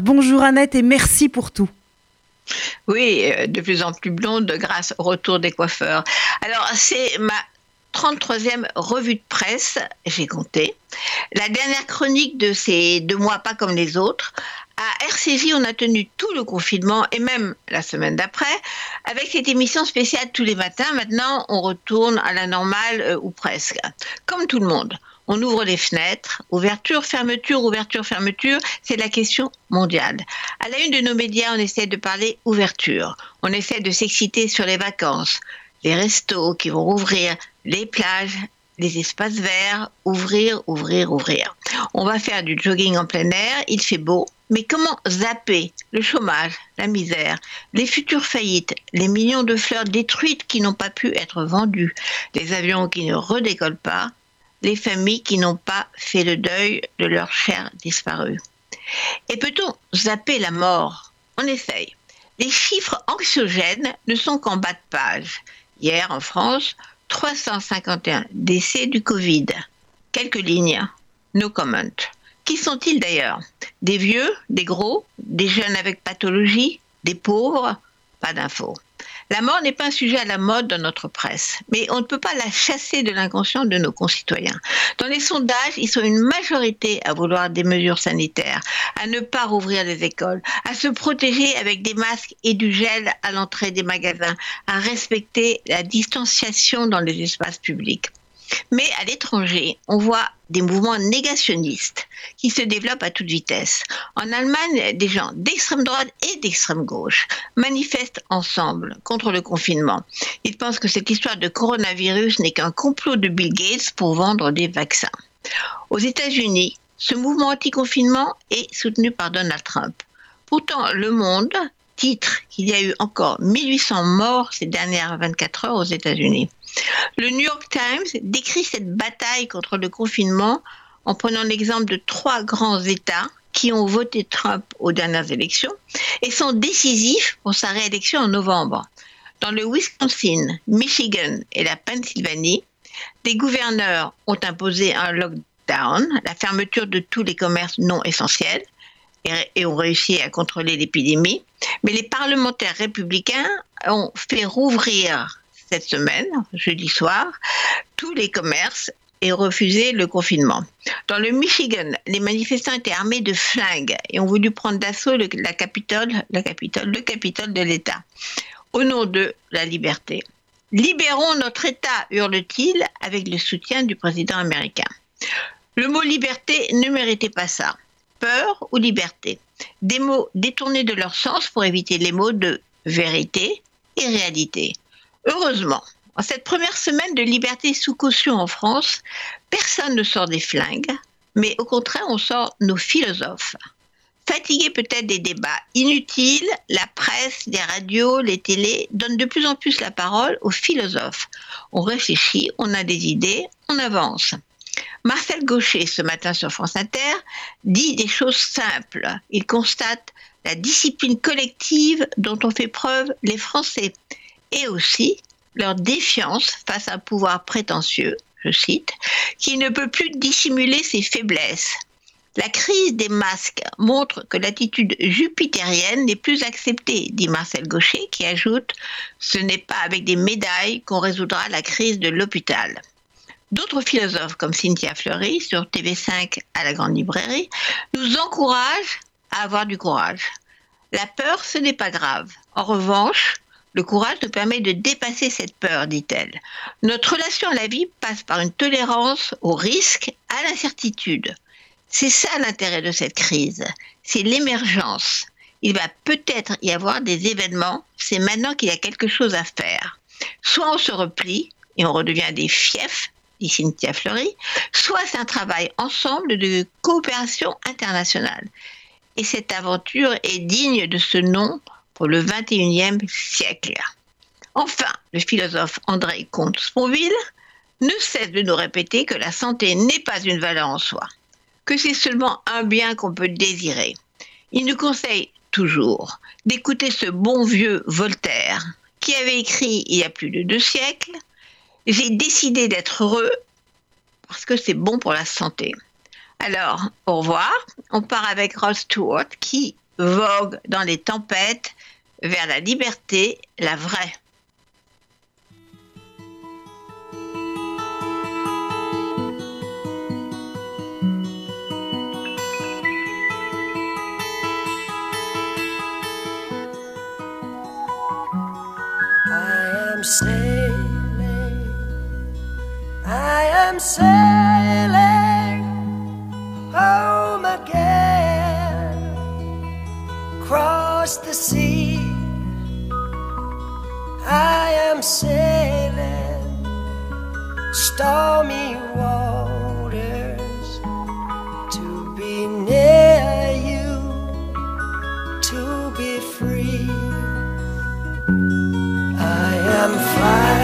Bonjour Annette et merci pour tout. Oui, euh, de plus en plus blonde grâce au retour des coiffeurs. Alors, c'est ma 33e revue de presse, j'ai compté. La dernière chronique de ces deux mois, pas comme les autres. RCJ, on a tenu tout le confinement et même la semaine d'après avec cette émission spéciale tous les matins. Maintenant, on retourne à la normale euh, ou presque. Comme tout le monde, on ouvre les fenêtres, ouverture, fermeture, ouverture, fermeture, c'est la question mondiale. À la une de nos médias, on essaie de parler ouverture, on essaie de s'exciter sur les vacances, les restos qui vont rouvrir, les plages, les espaces verts, ouvrir, ouvrir, ouvrir. On va faire du jogging en plein air, il fait beau, mais comment zapper le chômage, la misère, les futures faillites, les millions de fleurs détruites qui n'ont pas pu être vendues, les avions qui ne redécollent pas, les familles qui n'ont pas fait le deuil de leurs chers disparus Et peut-on zapper la mort? On essaye. Les chiffres anxiogènes ne sont qu'en bas de page. Hier, en France, 351 décès du Covid. Quelques lignes. No comment. Qui sont-ils d'ailleurs? Des vieux, des gros, des jeunes avec pathologie, des pauvres Pas d'infos. La mort n'est pas un sujet à la mode dans notre presse, mais on ne peut pas la chasser de l'inconscient de nos concitoyens. Dans les sondages, ils sont une majorité à vouloir des mesures sanitaires, à ne pas rouvrir les écoles, à se protéger avec des masques et du gel à l'entrée des magasins, à respecter la distanciation dans les espaces publics. Mais à l'étranger, on voit des mouvements négationnistes qui se développent à toute vitesse. En Allemagne, des gens d'extrême droite et d'extrême gauche manifestent ensemble contre le confinement. Ils pensent que cette histoire de coronavirus n'est qu'un complot de Bill Gates pour vendre des vaccins. Aux États-Unis, ce mouvement anti-confinement est soutenu par Donald Trump. Pourtant, Le Monde titre qu'il y a eu encore 1800 morts ces dernières 24 heures aux États-Unis. Le New York Times décrit cette bataille contre le confinement en prenant l'exemple de trois grands États qui ont voté Trump aux dernières élections et sont décisifs pour sa réélection en novembre. Dans le Wisconsin, Michigan et la Pennsylvanie, des gouverneurs ont imposé un lockdown, la fermeture de tous les commerces non essentiels, et, ont réussi à contrôler l'épidémie. Mais les parlementaires républicains ont fait rouvrir cette semaine, jeudi soir, tous les commerces et refusé le confinement. Dans le Michigan, les manifestants étaient armés de flingues et ont voulu prendre d'assaut la capitole, le capitole de l'État, au nom de la liberté. Libérons notre État, hurle-t-il, avec le soutien du président américain. Le mot liberté ne méritait pas ça peur ou liberté? Des mots détournés de leur sens pour éviter les mots de vérité et réalité. Heureusement, en cette première semaine de liberté sous caution en France, personne ne sort des flingues, mais au contraire, on sort nos philosophes. Fatigués peut-être des débats inutiles, la presse, les radios, les télés donnent de plus en plus la parole aux philosophes. On réfléchit, on a des idées, on avance. Marcel Gaucher, ce matin sur France Inter, dit des choses simples. Il constate la discipline collective dont ont fait preuve les Français et aussi leur défiance face à un pouvoir prétentieux, je cite, qui ne peut plus dissimuler ses faiblesses. La crise des masques montre que l'attitude jupitérienne n'est plus acceptée, dit Marcel Gaucher, qui ajoute Ce n'est pas avec des médailles qu'on résoudra la crise de l'hôpital. D'autres philosophes, comme Cynthia Fleury sur TV5 à la Grande Librairie, nous encouragent à avoir du courage. La peur, ce n'est pas grave. En revanche, le courage nous permet de dépasser cette peur, dit-elle. Notre relation à la vie passe par une tolérance au risque, à l'incertitude. C'est ça l'intérêt de cette crise, c'est l'émergence. Il va peut-être y avoir des événements, c'est maintenant qu'il y a quelque chose à faire. Soit on se replie et on redevient des fiefs, dit Cynthia Fleury, soit c'est un travail ensemble de coopération internationale. Et cette aventure est digne de ce nom pour le 21e siècle. Enfin, le philosophe André Comte-Sponville ne cesse de nous répéter que la santé n'est pas une valeur en soi, que c'est seulement un bien qu'on peut désirer. Il nous conseille toujours d'écouter ce bon vieux Voltaire qui avait écrit il y a plus de deux siècles j'ai décidé d'être heureux parce que c'est bon pour la santé. Alors, au revoir. On part avec Ross Stewart qui vogue dans les tempêtes vers la liberté, la vraie. Am sailing stormy waters to be near you, to be free. I am flying.